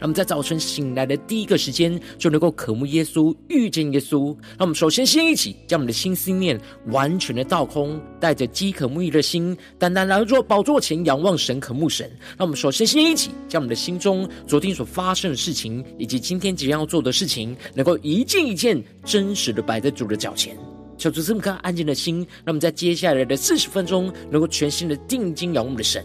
让我们在早晨醒来的第一个时间，就能够渴慕耶稣、遇见耶稣。让我们首先先一起将我们的心思念完全的倒空，带着饥渴慕义的心，单单来到宝座前仰望神、渴慕神。让我们首先先一起将我们的心中昨天所发生的事情，以及今天即将要做的事情，能够一件一件真实的摆在主的脚前。求主这么颗安静的心，让我们在接下来的四十分钟，能够全心的定睛仰望我们的神。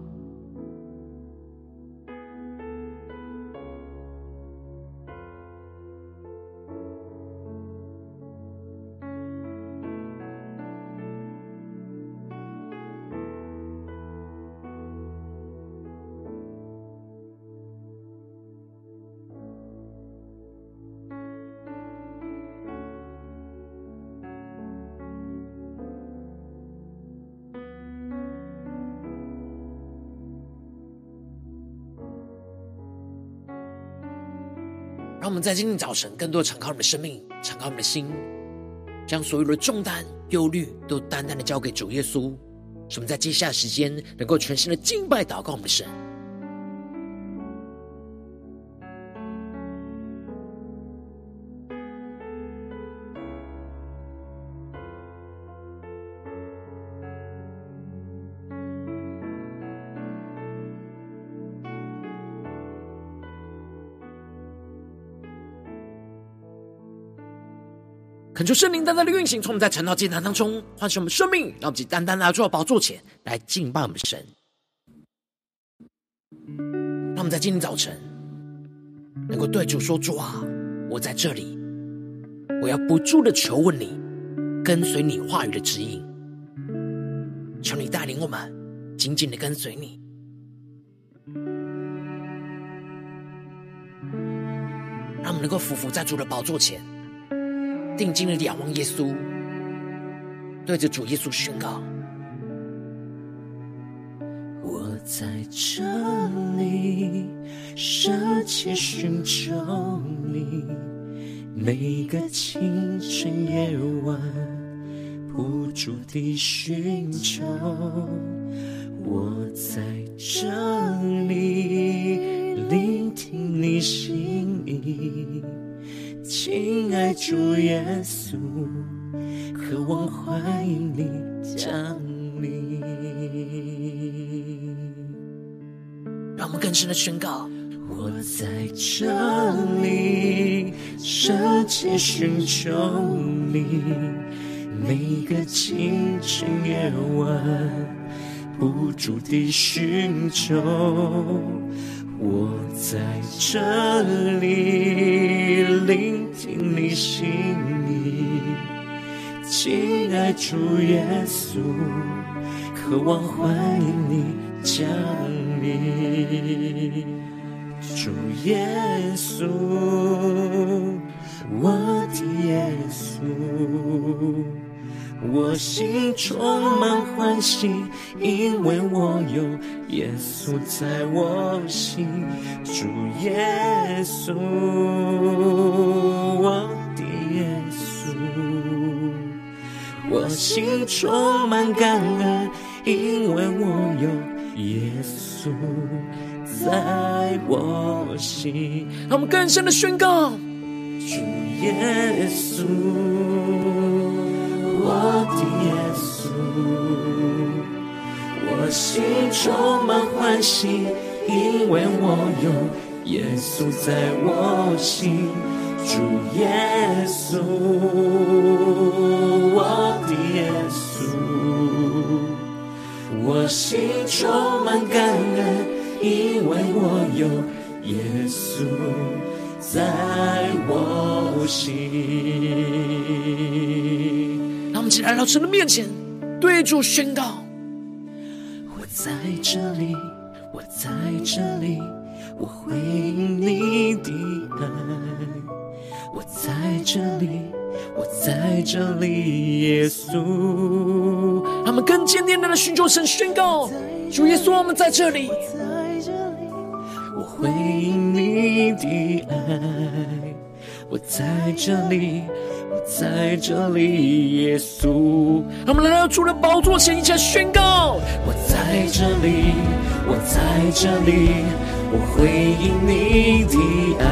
让我们在今天早晨更多的敞开我们的生命，敞开我们的心，将所有的重担、忧虑都单单的交给主耶稣。使我们在接下来时间能够全新的敬拜、祷告我们的神。求圣灵单单的运行，从我们在晨祷祭坛当中唤醒我们生命，让我们单单来到宝座前来敬拜我们神。让我们在今天早晨能够对主说：“主啊，我在这里，我要不住的求问你，跟随你话语的指引。求你带领我们紧紧的跟随你，让我们能够俯伏在主的宝座前。”定睛的仰望耶稣，对着主耶稣宣告：我在这里舍弃寻求你，每个清晨夜晚不住地寻求。我在这里聆听你心意。亲爱主耶稣，渴望欢迎你降临。让我们更深的宣告：我在这里舍弃寻求你，每个清晨夜晚不住地寻求。我在这里聆听你心意，亲爱主耶稣，渴望欢迎你降临。主耶稣，我的耶稣，我心充满欢喜，因为我有。耶稣在我心，主耶稣，我的耶稣，我心充满感恩，因为我有耶稣在我心。让我们更深的宣告：主耶稣，我的耶稣。我心充满欢喜，因为我有耶稣在我心。主耶稣，我的耶稣，我心充满感恩，因为我有耶稣在我心。让我们起来到神的面前，对主宣告。我在这里，我在这里，我回应你的爱，我在这里，我在这里，耶稣。他们更坚定地寻求神宣告，主耶稣，我们在这里，我回应你的爱，我在这里。在这里，耶稣，他们来到主的宝座前，一起来宣告：我在这里，我在这里，我回应你的爱。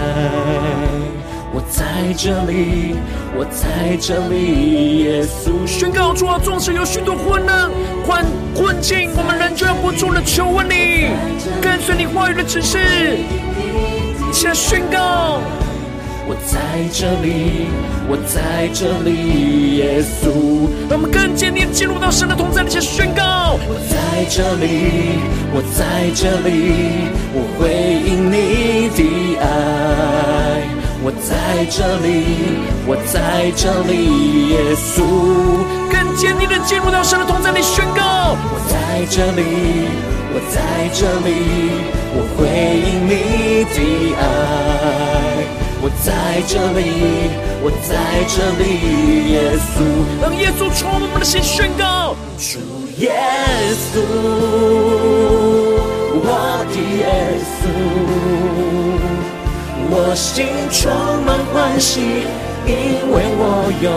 我在这里，我在这里，耶稣。宣告主啊，纵使有许多困难、困困境，我们仍旧要不住的求问你，跟随你话语的指示，一起来宣告。我在这里，我在这里，耶稣。让我们更坚定进入到神的同在里，去宣告。我在这里，我在这里，我回应你的爱。我在这里，我在这里，耶稣。更坚定的进入到神的同在里，宣告。我在这里，我在这里，我回应你的爱。我在这里，我在这里，耶稣，让耶稣充满我们的心，宣告：主耶稣，我的耶稣，我心充满欢喜，因为我有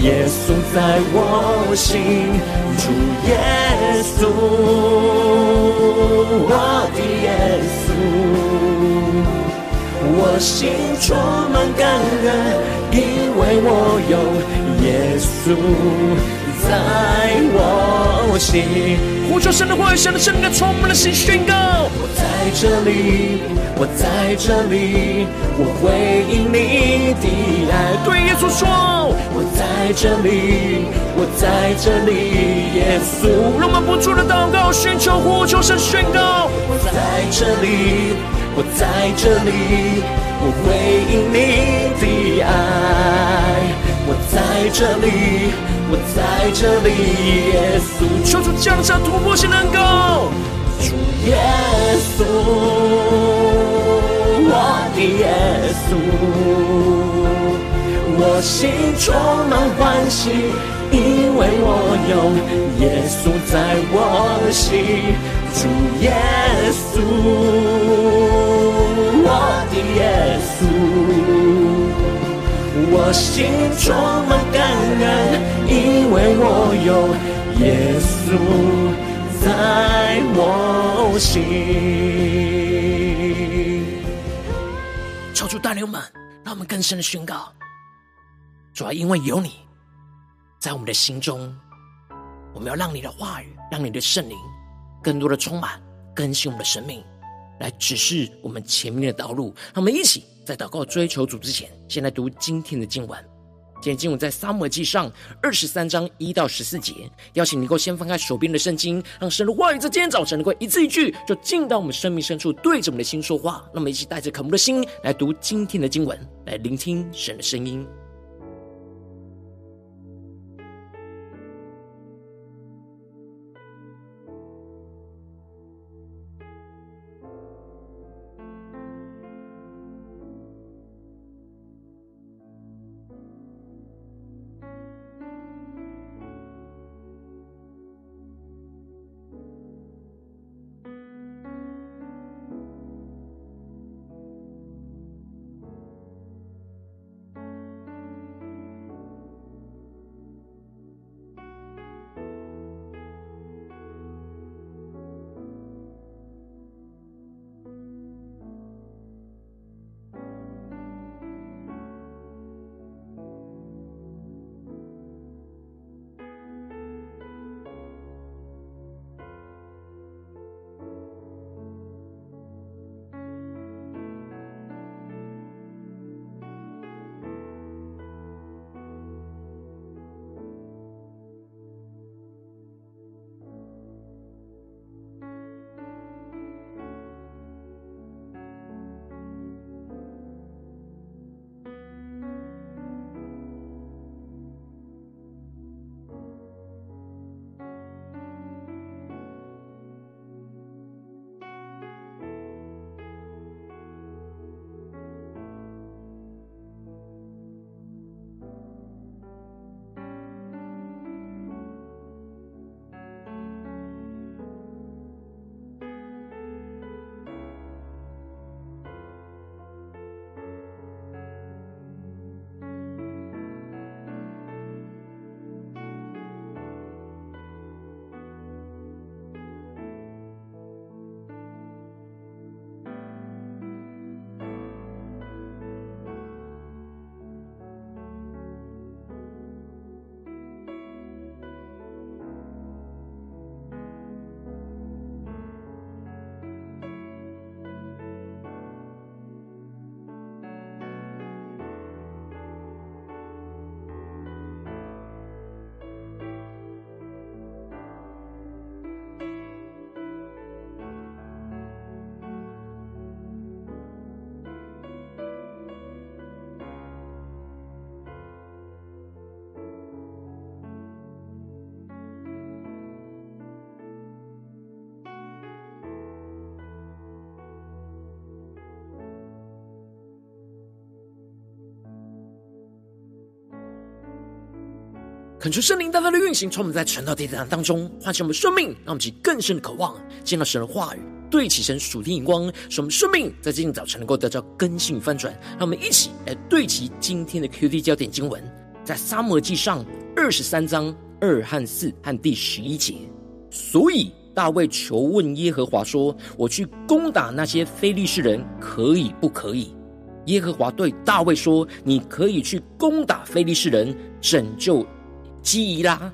耶稣在我心。主耶稣，我的耶稣。我心充满感恩，因为我有耶稣在我心。呼求神的话语，神的圣灵充满了心，宣告：我在这里，我在这里，我回应你的爱。对耶稣说：我在这里，我在这里，耶稣。让我们不住的祷告，寻求呼求神宣告：我在这里。我在这里，我回应你的爱。我在这里，我在这里，耶稣。求主降下突破性能够，主耶稣，我的耶稣，我心充满欢喜，因为我有耶稣在我心。主耶稣，我的耶稣，我心充满感恩，因为我有耶稣在我心。求主带领我们，让我们更深的宣告：主要因为有你在我们的心中，我们要让你的话语，让你的圣灵。更多的充满更新我们的生命，来指示我们前面的道路。让我们一起在祷告追求主之前，先来读今天的经文。今天经文在撒母记上二十三章一到十四节。邀请你能够先翻开手边的圣经，让神的话语在今天早晨能够一字一句，就进到我们生命深处，对着我们的心说话。让我们一起带着渴慕的心来读今天的经文，来聆听神的声音。恳求圣灵大大的运行，从我们在晨祷祭坛当中唤醒我们生命，让我们起更深的渴望，见到神的话语，对齐神属天眼光，使我们生命在今天早晨能够得到更新翻转。让我们一起来对齐今天的 QD 焦点经文，在撒母耳记上二十三章二和四和第十一节。所以大卫求问耶和华说：“我去攻打那些非利士人，可以不可以？”耶和华对大卫说：“你可以去攻打非利士人，拯救。”基伊拉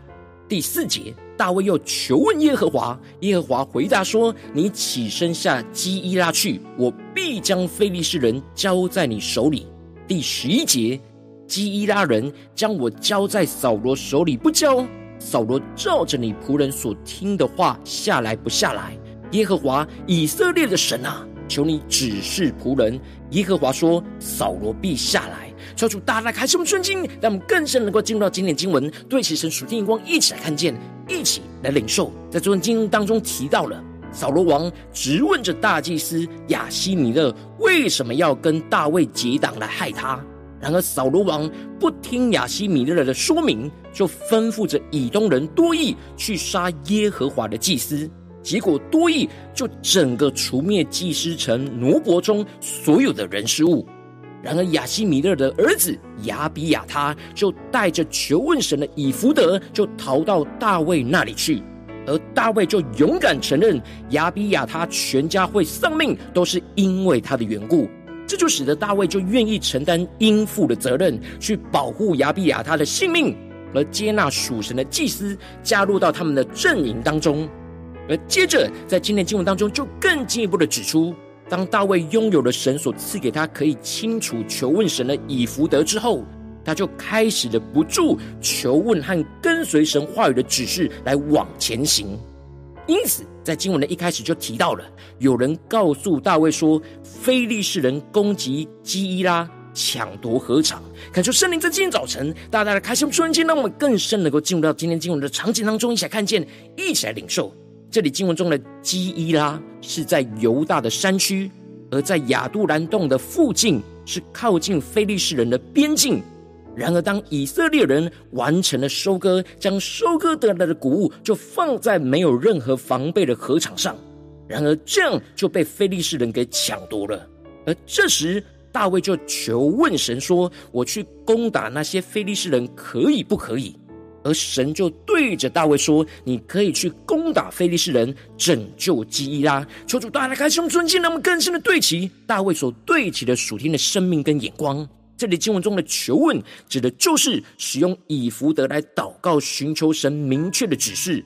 第四节，大卫又求问耶和华，耶和华回答说：“你起身下基伊拉去，我必将非利士人交在你手里。”第十一节，基伊拉人将我交在扫罗手里不交，扫罗照着你仆人所听的话下来不下来？耶和华以色列的神啊，求你指示仆人。耶和华说：“扫罗必下来。”超出大大开什么尊经，让我们更深能够进入到经典经文，对齐神属天眼光，一起来看见，一起来领受。在昨天经文当中提到了扫罗王质问着大祭司亚希米勒为什么要跟大卫结党来害他。然而扫罗王不听亚希米勒的说明，就吩咐着以东人多益去杀耶和华的祭司。结果多益就整个除灭祭司城挪伯中所有的人事物。然而亚西米勒的儿子亚比亚他就带着求问神的以弗得，就逃到大卫那里去，而大卫就勇敢承认亚比亚他全家会丧命，都是因为他的缘故。这就使得大卫就愿意承担应负的责任，去保护亚比亚他的性命，而接纳属神的祭司加入到他们的阵营当中。而接着在今天经文当中，就更进一步的指出。当大卫拥有了神所赐给他可以清楚求问神的以福德之后，他就开始了不住求问和跟随神话语的指示来往前行。因此，在经文的一开始就提到了，有人告诉大卫说，非利士人攻击基伊拉，抢夺禾场。恳求圣灵在今天早晨大大的开启瞬间，让我们更深能够进入到今天经文的场景当中，一起来看见，一起来领受。这里经文中的基伊拉是在犹大的山区，而在亚杜兰洞的附近是靠近非利士人的边境。然而，当以色列人完成了收割，将收割得来的谷物就放在没有任何防备的禾场上，然而这样就被非利士人给抢夺了。而这时，大卫就求问神说：“我去攻打那些非利士人，可以不可以？”而神就对着大卫说：“你可以去攻打非利士人，拯救基伊拉。”求主大大开胸尊敬，让我们更深的对齐大卫所对齐的属天的生命跟眼光。这里经文中的求问，指的就是使用以福德来祷告，寻求神明确的指示。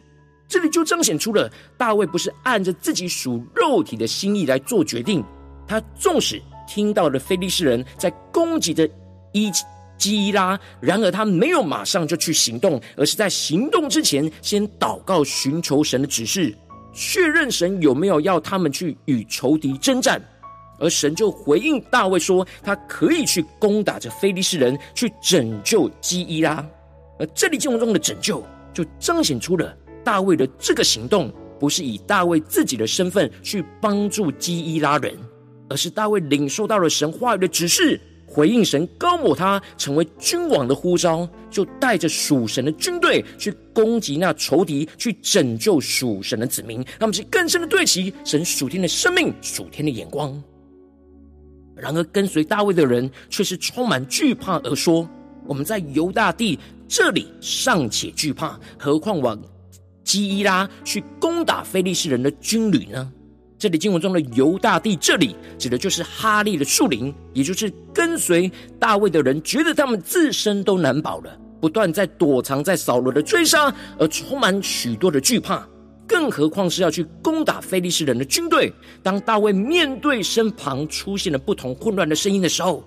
这里就彰显出了大卫不是按着自己属肉体的心意来做决定。他纵使听到了非利士人在攻击的伊。基伊拉，然而他没有马上就去行动，而是在行动之前先祷告，寻求神的指示，确认神有没有要他们去与仇敌征战。而神就回应大卫说，他可以去攻打这非利士人，去拯救基伊拉。而这里经文中的拯救，就彰显出了大卫的这个行动，不是以大卫自己的身份去帮助基伊拉人，而是大卫领受到了神话语的指示。回应神高抹他成为君王的呼召，就带着属神的军队去攻击那仇敌，去拯救属神的子民。他们是更深的对齐神属天的生命、属天的眼光。然而，跟随大卫的人却是充满惧怕，而说：“我们在犹大地这里尚且惧怕，何况往基伊拉去攻打非利士人的军旅呢？”这里经文中的犹大地，这里指的就是哈利的树林，也就是跟随大卫的人，觉得他们自身都难保了，不断在躲藏在扫罗的追杀，而充满许多的惧怕。更何况是要去攻打非利士人的军队。当大卫面对身旁出现了不同混乱的声音的时候，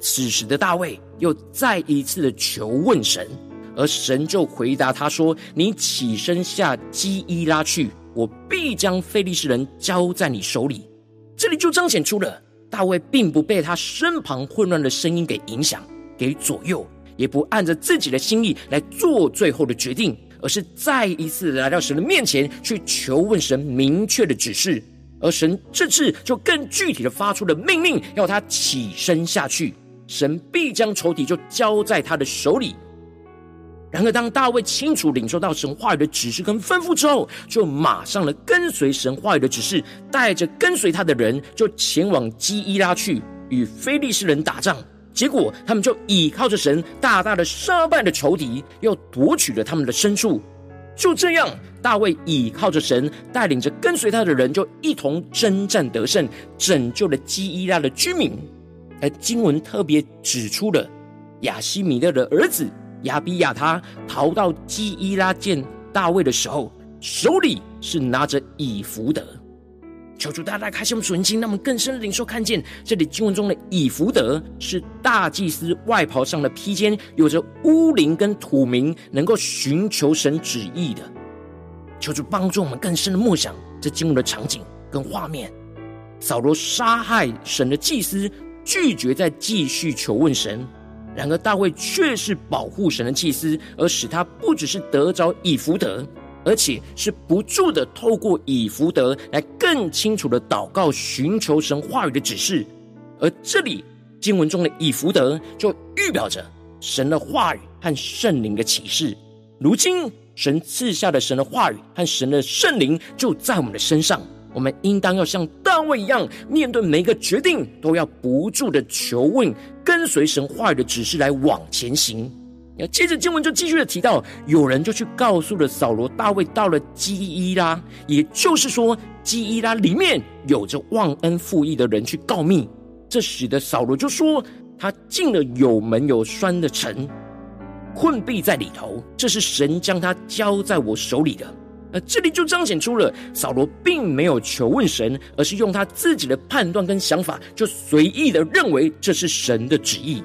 此时的大卫又再一次的求问神，而神就回答他说：“你起身下基伊拉去。”我必将非利士人交在你手里。这里就彰显出了大卫并不被他身旁混乱的声音给影响、给左右，也不按着自己的心意来做最后的决定，而是再一次来到神的面前去求问神明确的指示。而神这次就更具体的发出了命令，要他起身下去，神必将仇敌就交在他的手里。然而，当大卫清楚领受到神话语的指示跟吩咐之后，就马上了跟随神话语的指示，带着跟随他的人就前往基伊拉去与非利士人打仗。结果，他们就倚靠着神，大大的杀败了仇敌，又夺取了他们的牲畜。就这样，大卫倚靠着神，带领着跟随他的人，就一同征战得胜，拯救了基伊拉的居民。而经文特别指出了亚西米勒的儿子。亚比亚他逃到基伊拉见大卫的时候，手里是拿着以弗德。求主大大开启我们属灵心，让我们更深的领受看见这里经文中的以弗德是大祭司外袍上的披肩，有着乌灵跟土名，能够寻求神旨意的。求主帮助我们更深的默想这经文的场景跟画面。扫罗杀害神的祭司，拒绝再继续求问神。然而大卫却是保护神的祭司，而使他不只是得着以弗得，而且是不住的透过以弗得来更清楚的祷告，寻求神话语的指示。而这里经文中的以弗得，就预表着神的话语和圣灵的启示。如今神赐下的神的话语和神的圣灵就在我们的身上。我们应当要像大卫一样，面对每一个决定，都要不住的求问，跟随神话语的指示来往前行。要接着经文就继续的提到，有人就去告诉了扫罗，大卫到了基伊拉，也就是说，基伊拉里面有着忘恩负义的人去告密，这使得扫罗就说，他进了有门有栓的城，困毙在里头，这是神将他交在我手里的。而这里就彰显出了扫罗并没有求问神，而是用他自己的判断跟想法，就随意的认为这是神的旨意。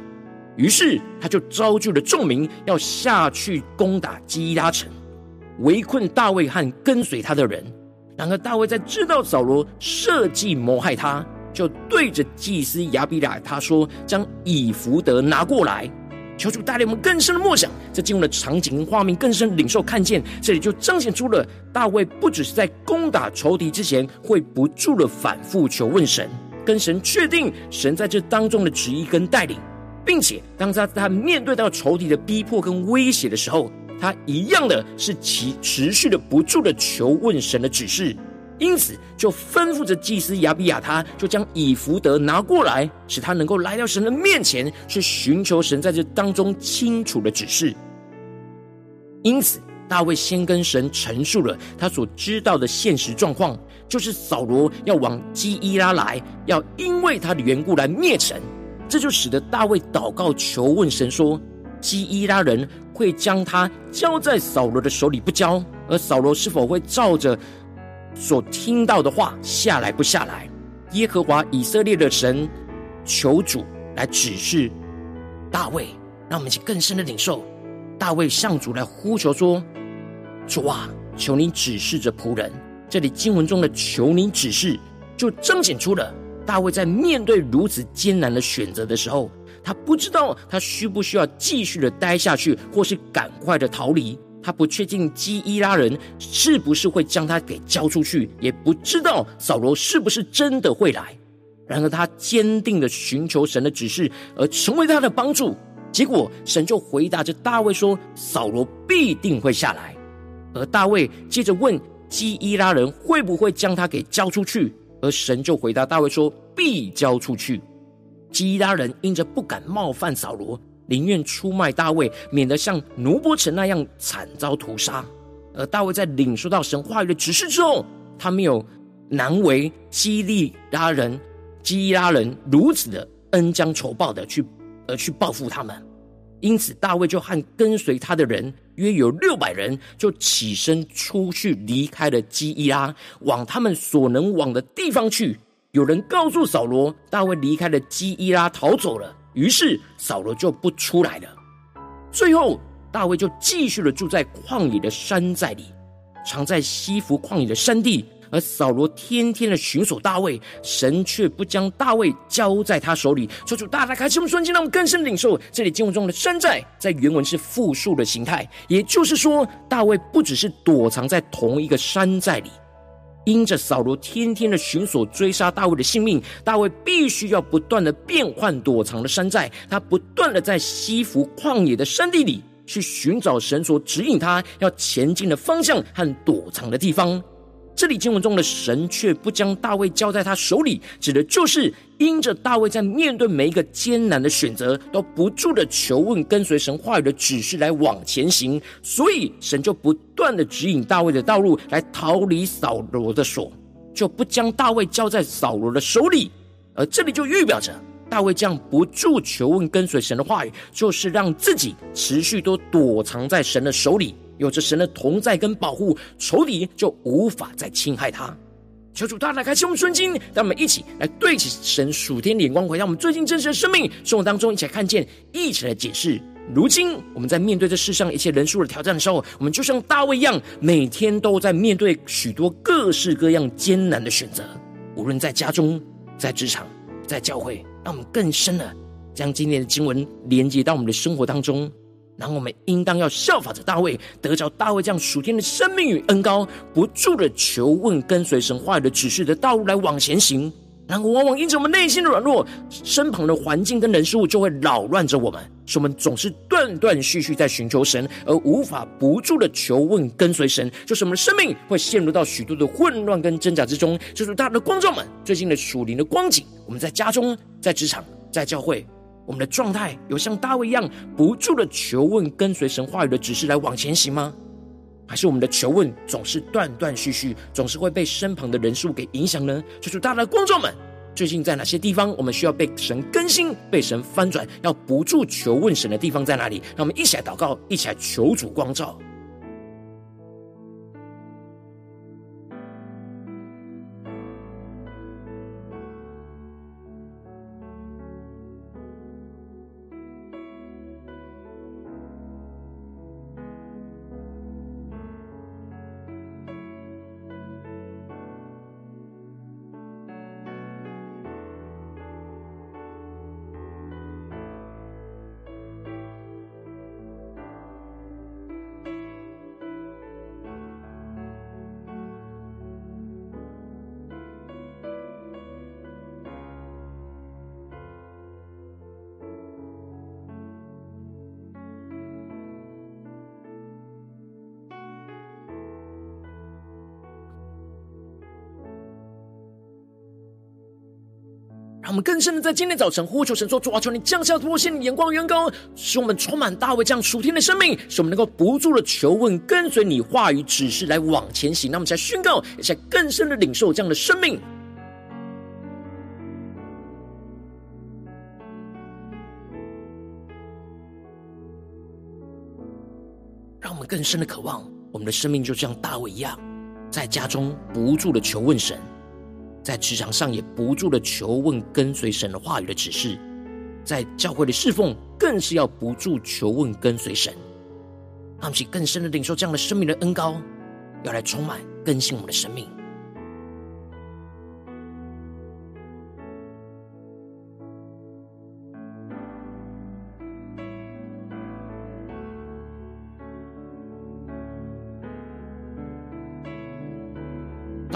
于是他就召集了众民，要下去攻打基拉城，围困大卫和跟随他的人。然而大卫在知道扫罗设计谋害他，就对着祭司亚比亚他说：“将以弗得拿过来。”求主带领我们更深的默想，在进入的场景跟画面更深领受看见，这里就彰显出了大卫不只是在攻打仇敌之前会不住的反复求问神，跟神确定神在这当中的旨意跟带领，并且当他他面对到仇敌的逼迫跟威胁的时候，他一样的是其持续的不住的求问神的指示。因此，就吩咐着祭司亚比亚他，就将以弗得拿过来，使他能够来到神的面前，去寻求神在这当中清楚的指示。因此，大卫先跟神陈述了他所知道的现实状况，就是扫罗要往基伊拉来，要因为他的缘故来灭神。这就使得大卫祷告求问神说：基伊拉人会将他交在扫罗的手里不交，而扫罗是否会照着所听到的话下来不下来？耶和华以色列的神求主来指示大卫，让我们去更深的领受。大卫向主来呼求说：“主啊，求你指示着仆人。”这里经文中的“求你指示”，就彰显出了大卫在面对如此艰难的选择的时候，他不知道他需不需要继续的待下去，或是赶快的逃离。他不确定基伊拉人是不是会将他给交出去，也不知道扫罗是不是真的会来。然而他坚定的寻求神的指示，而成为他的帮助。结果神就回答着大卫说：“扫罗必定会下来。”而大卫接着问基伊拉人会不会将他给交出去，而神就回答大卫说：“必交出去。”基伊拉人因着不敢冒犯扫罗。宁愿出卖大卫，免得像挪伯城那样惨遭屠杀。而大卫在领受到神话语的指示之后，他没有难为基利拉人、基伊拉人如此的恩将仇报的去，而去报复他们。因此，大卫就和跟随他的人约有六百人，就起身出去，离开了基伊拉，往他们所能往的地方去。有人告诉扫罗，大卫离开了基伊拉，逃走了。于是扫罗就不出来了。最后，大卫就继续的住在旷野的山寨里，藏在西弗旷野的山地。而扫罗天天的寻索大卫，神却不将大卫交在他手里。求主大大开启我们，让我们更深领受这里经文中的山寨，在原文是复数的形态，也就是说，大卫不只是躲藏在同一个山寨里。因着扫罗天天的寻索追杀大卫的性命，大卫必须要不断的变换躲藏的山寨。他不断的在西弗旷野的山地里去寻找神所指引他要前进的方向和躲藏的地方。这里经文中的神却不将大卫交在他手里，指的就是因着大卫在面对每一个艰难的选择，都不住的求问、跟随神话语的指示来往前行，所以神就不断的指引大卫的道路，来逃离扫罗的手，就不将大卫交在扫罗的手里。而这里就预表着大卫这样不住求问、跟随神的话语，就是让自己持续都躲藏在神的手里。有着神的同在跟保护，仇敌就无法再侵害他。求主大大开启我们的心，让我们一起来对起神属天的眼光，回到我们最近真实的生命生活当中，一起来看见，一起来解释。如今我们在面对这世上一切人数的挑战的时候，我们就像大卫一样，每天都在面对许多各式各样艰难的选择。无论在家中、在职场、在教会，让我们更深的将今天的经文连接到我们的生活当中。然后我们应当要效法着大卫，得着大卫这样属天的生命与恩膏，不住的求问、跟随神话语的指示的道路来往前行。然后往往因着我们内心的软弱，身旁的环境跟人事物就会扰乱着我们，使我们总是断断续续在寻求神，而无法不住的求问、跟随神，就是我们的生命会陷入到许多的混乱跟挣扎之中。就是大的观众们最近的属灵的光景，我们在家中、在职场、在教会。我们的状态有像大卫一样不住的求问、跟随神话语的指示来往前行吗？还是我们的求问总是断断续续，总是会被身旁的人数给影响呢？求主大家的观众们，最近在哪些地方我们需要被神更新、被神翻转，要不住求问神的地方在哪里？让我们一起来祷告，一起来求主光照。让我们更深的在今天早晨呼求神说：主啊，求你降下突破性的眼光，远高，使我们充满大卫这样属天的生命，使我们能够不住的求问，跟随你话语指示来往前行。那么，才宣告，也才更深的领受这样的生命。让我们更深的渴望，我们的生命就像大卫一样，在家中不住的求问神。在职场上也不住的求问跟随神的话语的指示，在教会的侍奉更是要不住求问跟随神，让我们更深的领受这样的生命的恩膏，要来充满更新我们的生命。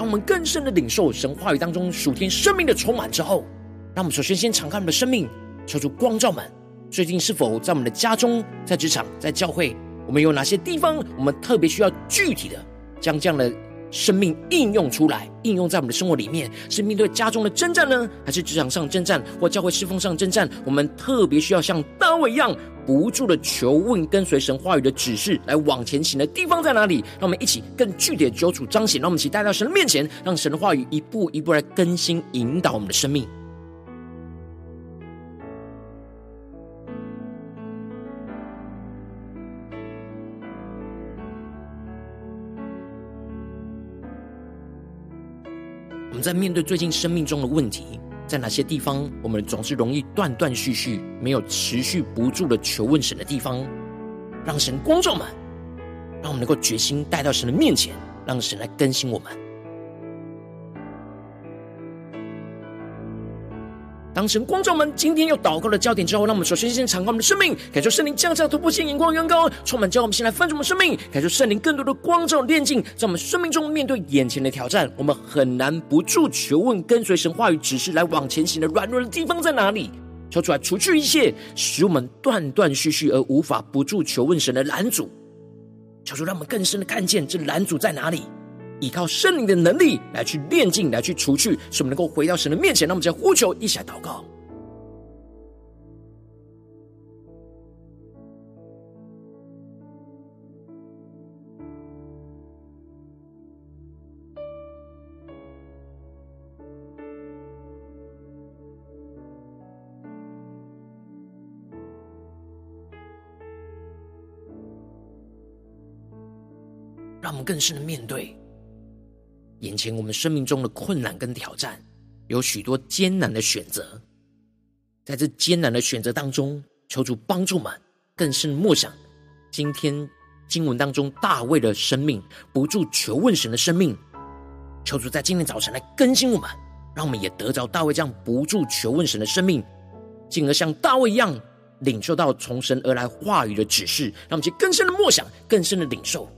我们更深的领受神话语当中属天生命的充满之后，让我们首先先敞开我们的生命，求出光照们。最近是否在我们的家中、在职场、在教会，我们有哪些地方，我们特别需要具体的将这样的生命应用出来，应用在我们的生活里面？是面对家中的征战呢，还是职场上征战，或教会侍奉上征战？我们特别需要像大卫一样。不住的求问，跟随神话语的指示来往前行的地方在哪里？让我们一起更具体的求主彰显，让我们一起带到神的面前，让神的话语一步一步来更新引导我们的生命。在面对最近生命中的问题。在哪些地方，我们总是容易断断续续，没有持续不住的求问神的地方，让神光照们，让我们能够决心带到神的面前，让神来更新我们。当神光照们今天又祷告的焦点之后，让我们首先先敞开我们的生命，感受圣灵降下突破性眼光，远高充满，叫我们先来翻转我们生命，感受圣灵更多的光照炼净，在我们生命中面对眼前的挑战，我们很难不住求问跟随神话语指示来往前行的软弱的地方在哪里？求主来除去一切使我们断断续续而无法不住求问神的拦阻。求主让我们更深的看见这拦阻在哪里，依靠圣灵的能力来去炼净，来去除去，使我们能够回到神的面前。让我们再呼求，一起来祷告。让我们更深的面对眼前我们生命中的困难跟挑战，有许多艰难的选择。在这艰难的选择当中，求主帮助我们更深默想今天经文当中大卫的生命，不住求问神的生命。求主在今天早晨来更新我们，让我们也得着大卫这样不住求问神的生命，进而像大卫一样领受到从神而来话语的指示，让我们去更深的默想，更深的领受。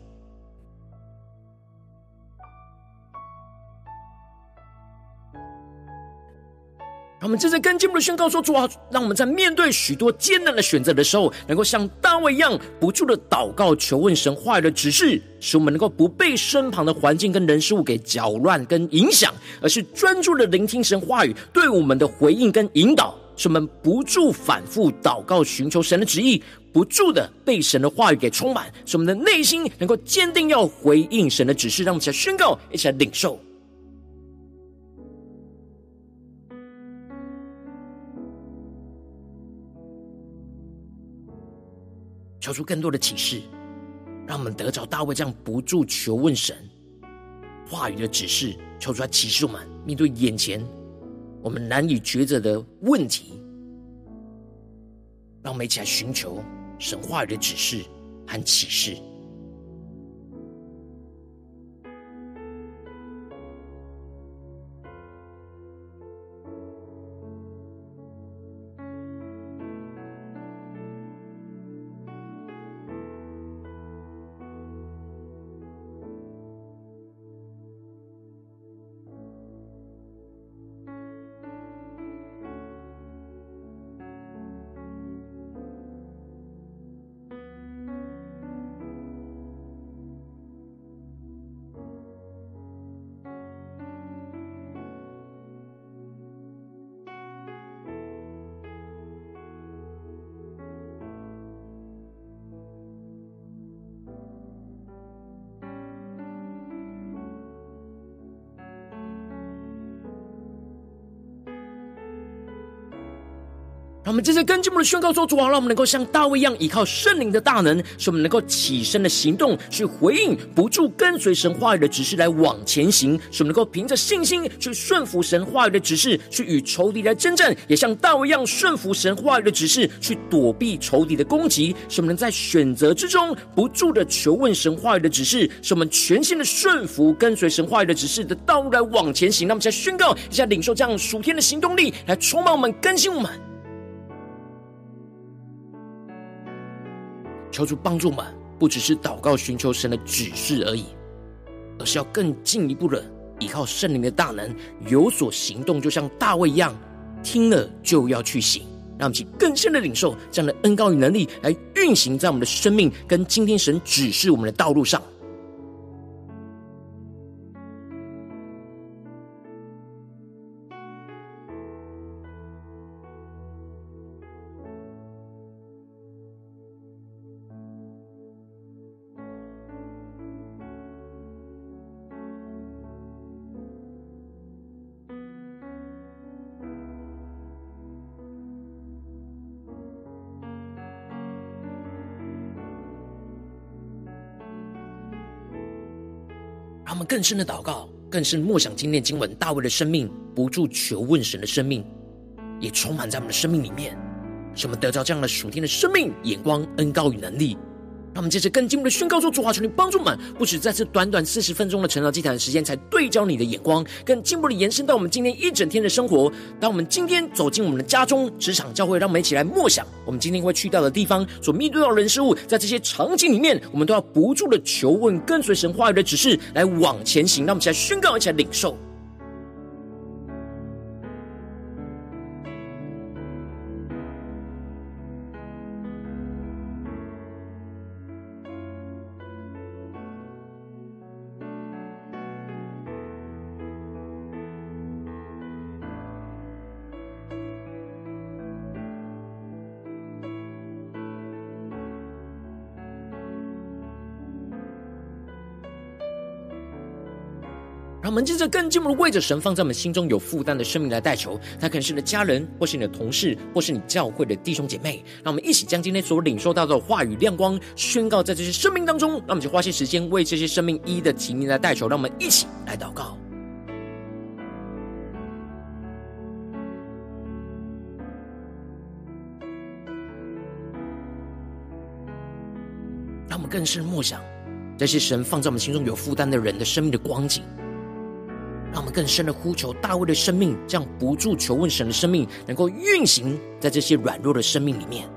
让我们正在跟进我们的宣告说：“主啊，让我们在面对许多艰难的选择的时候，能够像大卫一样，不住的祷告、求问神话语的指示，使我们能够不被身旁的环境跟人事物给搅乱跟影响，而是专注的聆听神话语对我们的回应跟引导，使我们不住反复祷告、寻求神的旨意，不住的被神的话语给充满，使我们的内心能够坚定要回应神的指示。让我们一起来宣告，一起来领受。”求出更多的启示，让我们得着大卫这样不住求问神话语的指示。求出来启示我们，面对眼前我们难以抉择的问题，让我们一起来寻求神话语的指示和启示。让我们接着跟进我们的宣告说：主啊，让我们能够像大卫一样，依靠圣灵的大能，使我们能够起身的行动，去回应，不住跟随神话语的指示来往前行；使我们能够凭着信心去顺服神话语的指示，去与仇敌来征战；也像大卫一样顺服神话语的指示，去躲避仇敌的攻击；使我们能在选择之中不住的求问神话语的指示，使我们全心的顺服跟随神话语的指示的道路来往前行。那么，再宣告一下，领受这样属天的行动力，来充满我们，更新我们。求主帮助我们，不只是祷告寻求神的指示而已，而是要更进一步的依靠圣灵的大能，有所行动，就像大卫一样，听了就要去行，让我们更深的领受这样的恩高与能力，来运行在我们的生命跟今天神指示我们的道路上。他们更深的祷告，更深默想今天经文，大卫的生命不住求问神的生命，也充满在我们的生命里面，使我们得到这样的属天的生命眼光、恩高与能力。让我们接着更进一步的宣告说：主啊，求你帮助我们，不止在这短短四十分钟的晨祷祭坛的时间，才对焦你的眼光，更进一步的延伸到我们今天一整天的生活。当我们今天走进我们的家中、职场、教会，让我们一起来默想，我们今天会去到的地方，所面对到的人事物，在这些场景里面，我们都要不住的求问、跟随神话语的指示，来往前行。让我们一起来宣告，一起来领受。我们接着更进一步为着神放在我们心中有负担的生命来代求，他可能是你的家人，或是你的同事，或是你教会的弟兄姐妹。让我们一起将今天所领受到的话语亮光宣告在这些生命当中。让我们就花些时间为这些生命一一的提名来代求。让我们一起来祷告。让我们更深默想这些神放在我们心中有负担的人的生命的光景。让我们更深的呼求大卫的生命，这样不住求问神的生命，能够运行在这些软弱的生命里面。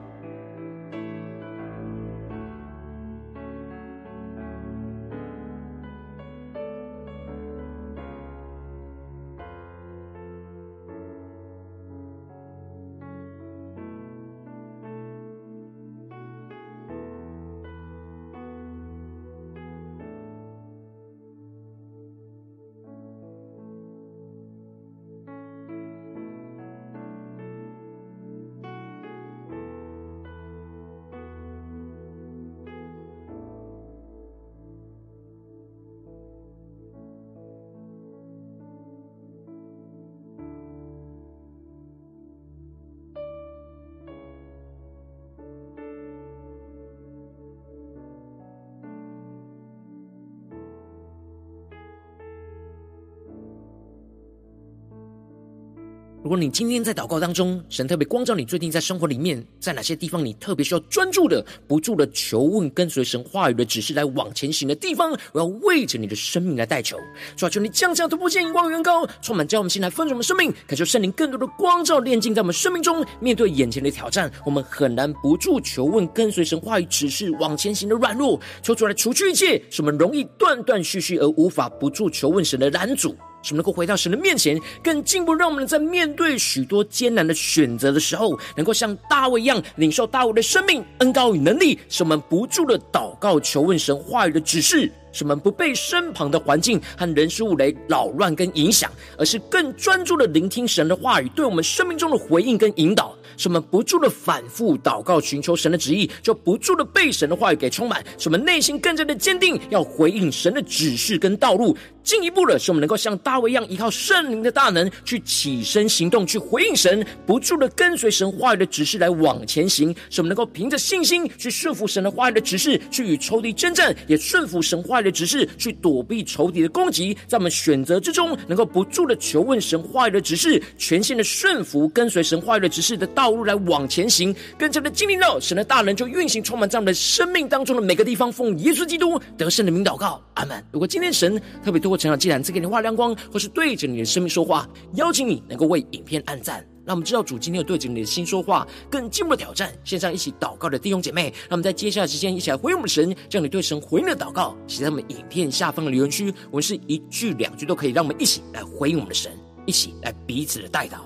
果你今天在祷告当中，神特别光照你，最近在生活里面，在哪些地方你特别需要专注的、不住的求问、跟随神话语的指示来往前行的地方，我要为着你的生命来代求。主啊，求你降下突破性、眼光、远高，充满叫我们心来分盛我们生命，感受圣灵更多的光照、炼净在我们生命中。面对眼前的挑战，我们很难不住求问、跟随神话语指示往前行的软弱。求主来除去一切使我们容易断断续续而无法不住求问神的拦阻。使我们能够回到神的面前，更进一步让我们在面对许多艰难的选择的时候，能够像大卫一样领受大卫的生命恩高与能力，使我们不住的祷告求问神话语的指示，使我们不被身旁的环境和人事物来扰乱跟影响，而是更专注的聆听神的话语对我们生命中的回应跟引导。使我们不住的反复祷告寻求神的旨意，就不住的被神的话语给充满，使我们内心更加的坚定，要回应神的指示跟道路。进一步的是，我们能够像大卫一样，依靠圣灵的大能，去起身行动，去回应神，不住的跟随神话语的指示来往前行。使我们能够凭着信心去顺服神的话语的指示，去与仇敌征战，也顺服神话语的指示，去躲避仇敌的攻击。在我们选择之中，能够不住的求问神话语的指示，全心的顺服跟随神话语的指示的道路来往前行，更加的经历到神的大能就运行充满在我们的生命当中的每个地方。奉耶稣基督得胜的名祷告，阿门。如果今天神特别多。成长，既然赐给你画亮光，或是对着你的生命说话，邀请你能够为影片按赞，让我们知道主今天有对着你的心说话，更进一步的挑战。线上一起祷告的弟兄姐妹，让我们在接下来时间一起来回应我们的神，将你对神回应的祷告写在我们影片下方的留言区。我们是一句两句都可以，让我们一起来回应我们的神，一起来彼此的代祷。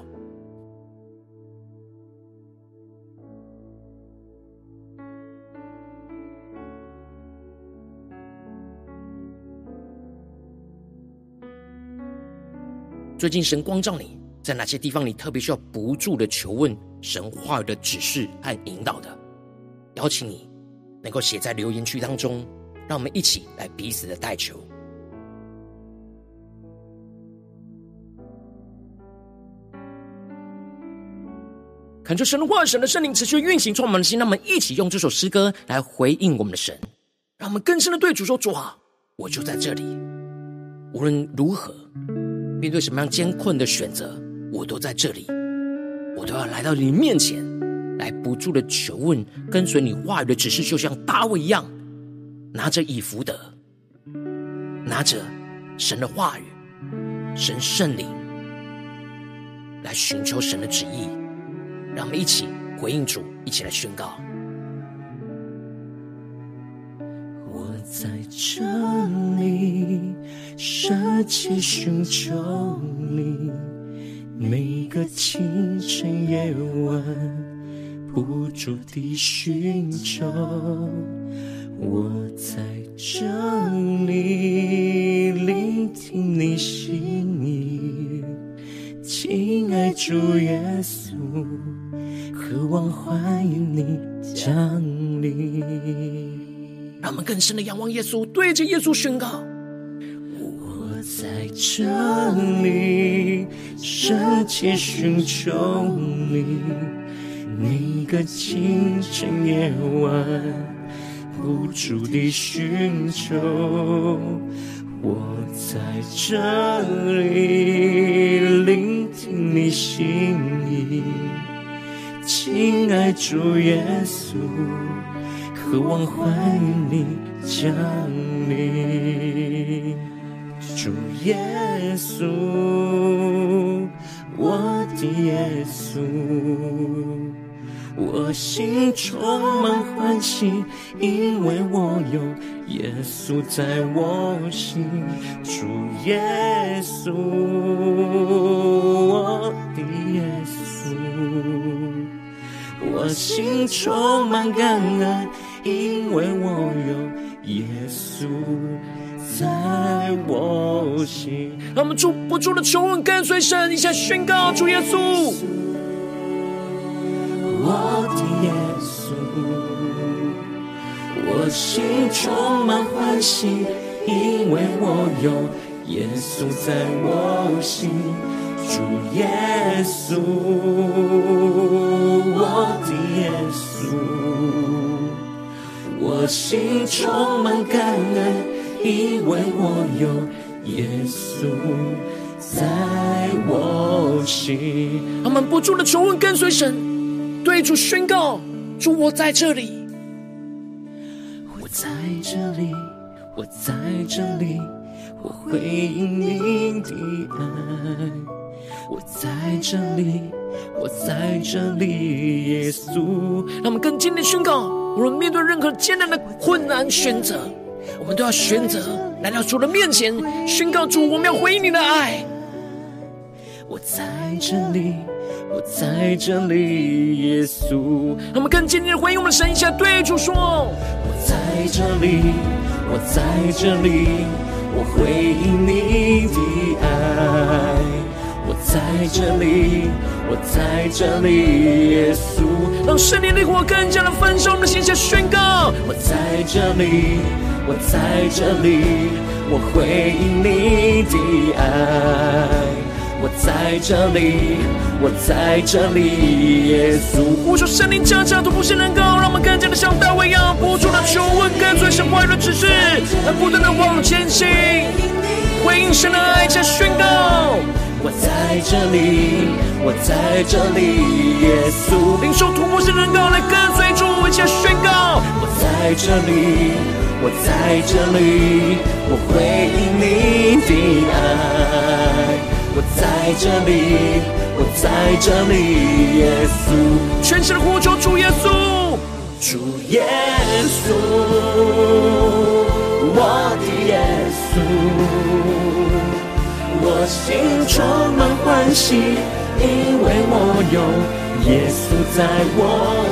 最近神光照你在哪些地方，你特别需要不住的求问神话语的指示和引导的？邀请你能够写在留言区当中，让我们一起来彼此的代求。恳求神的话、神的圣灵持续运行充满的心，让我们一起用这首诗歌来回应我们的神，让我们更深的对主说：主啊，我就在这里，无论如何。面对什么样艰困的选择，我都在这里，我都要来到你面前，来不住的求问，跟随你话语的指示，就像大卫一样，拿着以弗得，拿着神的话语，神圣灵，来寻求神的旨意，让我们一起回应主，一起来宣告。我在这里，舍弃寻求你，每个清晨夜晚，不住地寻找。我在这里，聆听你心意，亲爱主耶稣，渴望欢迎你降临。让我们更深的仰望耶稣，对着耶稣宣告：在这里，深切寻求你。每个清晨夜晚，不住地寻求，我在这里聆听你心意。亲爱主耶稣，渴望欢迎你降临。主耶稣，我的耶稣，我心充满欢喜，因为我有耶稣在我心。主耶稣，我的耶稣，我心充满感恩，因为我有耶稣。在我心，让我们主不住的求问，跟随神，一下宣告主耶稣，我的耶稣，我心充满欢喜，因为我有耶稣在我心。主耶稣，我的耶稣，我心充满感恩。因为我有耶稣在我心，他们不住的求问，跟随神，对主宣告：主，我在这里，我在这里，我在这里，我回应你的爱。我在这里，我在这里，耶稣。让我们更坚定宣告：无论面对任何艰难的困难选择。我们都要选择来到主的面前，宣告主，我们要回应你的爱。我在这里，我在这里，耶稣。让我们更坚定的回应我们的神，一下对主说：我在这里，我在这里，我回应你的爱。我在这里，我在这里，耶稣。让圣灵的火更加的焚烧我们的心，下宣告：我在这里。我在这里，我回应你的爱。我在这里，我在这里，耶稣。呼求圣灵降下突破性能够让我们更加的像大卫一样，不住的求问，跟随神话语的指示，而不断的往前行，回应神的爱，加宣告。我在这里，我在这里，耶稣。领受突破性能够来跟随主，一起宣告。我在这里。我在这里，我回应你的爱。我在这里，我在这里，耶稣。全心的呼求主耶稣，主耶稣，我的我心充满欢喜，因为我有耶稣在我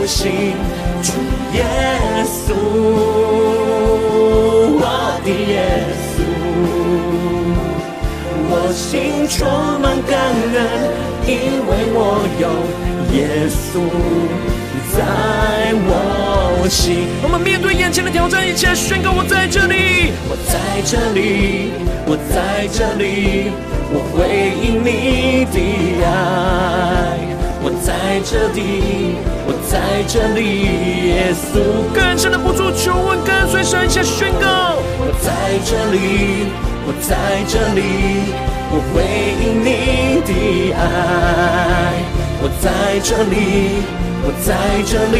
心。主耶稣。我的耶稣，我心充满感恩，因为我有耶稣在我我们面对眼前的挑战，一起来宣告：我在这里，我在这里，我在这里，我回应你的爱。我在这里，我在这里，耶稣。更深的不住求问，跟随神下宣告。我在这里，我在这里，我回应你的爱。我在这里，我在这里，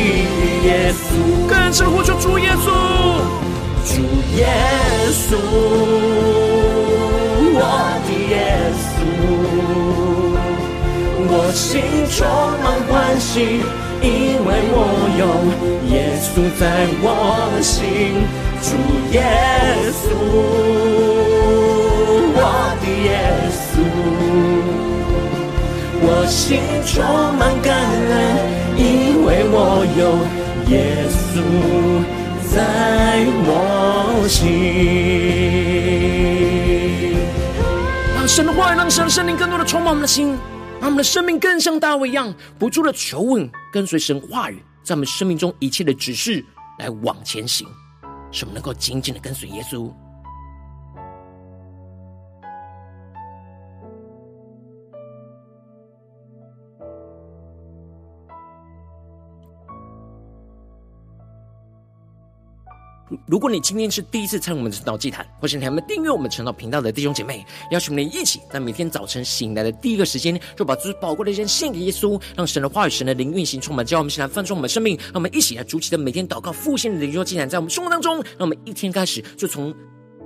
耶稣。更深的呼求主耶稣，主耶稣，我的耶稣。我心充满欢喜，因为我有耶稣在我心。主耶稣，我的耶稣，我心充满感恩，因为我有耶稣在我心。让神的话语，让神的圣灵更多的充满我们。的心。让我们。的生命更像大卫一样，不住的求问，跟随神话语，在我们。生命中一切的指示来往前行，使我们。能够紧紧的跟随耶稣。如果你今天是第一次参与我们的晨祷祭坛，或是你还没订阅我们晨祷频道的弟兄姐妹，邀请你一起在每天早晨醒来的第一个时间，就把最宝贵的时间献给耶稣，让神的话语、神的灵运行充满，叫我们一起来翻转我们的生命。让我们一起来筑起的每天祷告复兴的灵修祭坛，在我们生活当中，让我们一天开始就从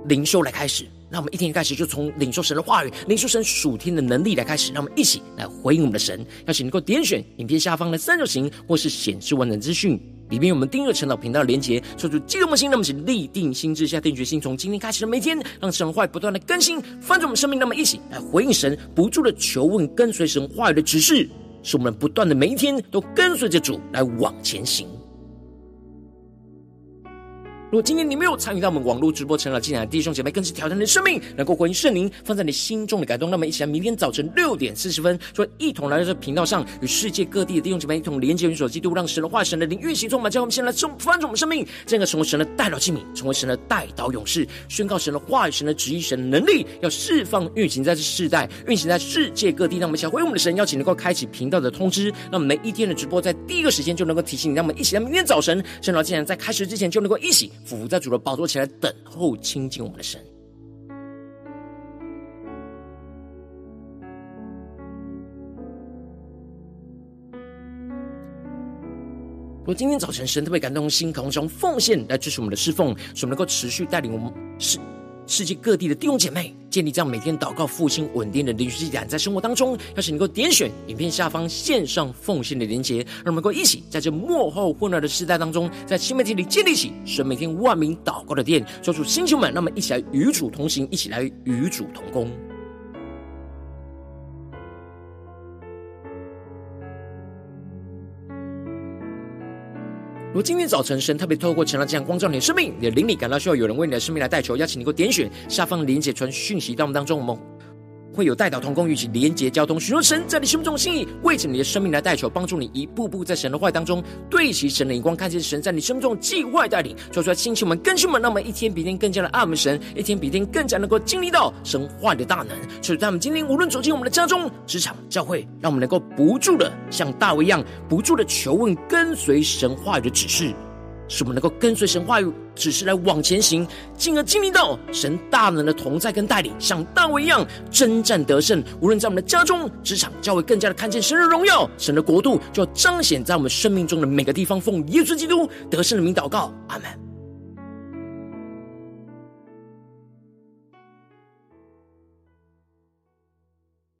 灵修来开始，让我们一天开始就从领受神的话语、领受神属天的能力来开始，让我们一起来回应我们的神。邀请你能够点选影片下方的三角形，或是显示完整资讯。里面我们订阅陈老频道的连接，说出激动的心，那么是立定心志，下定决心，从今天开始的每天，让神话不断的更新，翻转我们生命。那么一起来回应神，不住的求问，跟随神话语的指示，使我们不断的每一天都跟随着主来往前行。如果今天你没有参与到我们网络直播成长进来的弟兄姐妹，更是挑战你的生命，能够回应圣灵放在你心中的感动。那么，一起来，明天早晨六点四十分，说一同来到这频道上，与世界各地的弟兄姐妹一同连接、元首基督，让神的话、神的灵运行充满。将我们先来从翻转我们生命，这个成为神的代祷器皿，成为神的代祷勇士，宣告神的话语、神的旨意、神的能力，要释放运行在这世代，运行在世界各地。让我们一起来回应我们的神，邀请能够开启频道的通知，那我们每一天的直播在第一个时间就能够提醒你。让我们一起来，明天早晨，圣老竟然在开始之前就能够一起伏在主的宝座。前来，等候亲近我们的神。我今天早晨神特别感动心，口中奉献来支持我们的侍奉，使我们能够持续带领我们是。世界各地的弟兄姐妹，建立这样每天祷告复兴稳定的灵修祭坛，在生活当中，要是能够点选影片下方线上奉献的连结，让我们能够一起在这幕后混乱的时代当中，在新媒体里建立起神每天万名祷告的殿，做出星球们，让我们一起来与主同行，一起来与主同工。如果今天早晨神特别透过晨祷这样光照你的生命，你的灵里感到需要有人为你的生命来代求，邀请你给我点选下方连接传讯息到我们当中，我们会有代祷同工一起连接交通，许多神在你心目中的心意，为着你的生命来代求，帮助你一步步在神的话当中对齐神的眼光，看见神在你生命中计划带领，说出来星球们、更新们，让我们一天比一天更加的爱我们神，一天比一天更加能够经历到神话的大能。所以在我们今天无论走进我们的家中、职场、教会，让我们能够不住的像大卫一样，不住的求问、跟随神话语的指示。使我们能够跟随神话语只是来往前行，进而经历到神大能的同在跟带领，像大卫一样征战得胜。无论在我们的家中、职场、教会，更加的看见神的荣耀，神的国度就要彰显在我们生命中的每个地方。奉耶稣基督得胜的名祷告，阿门。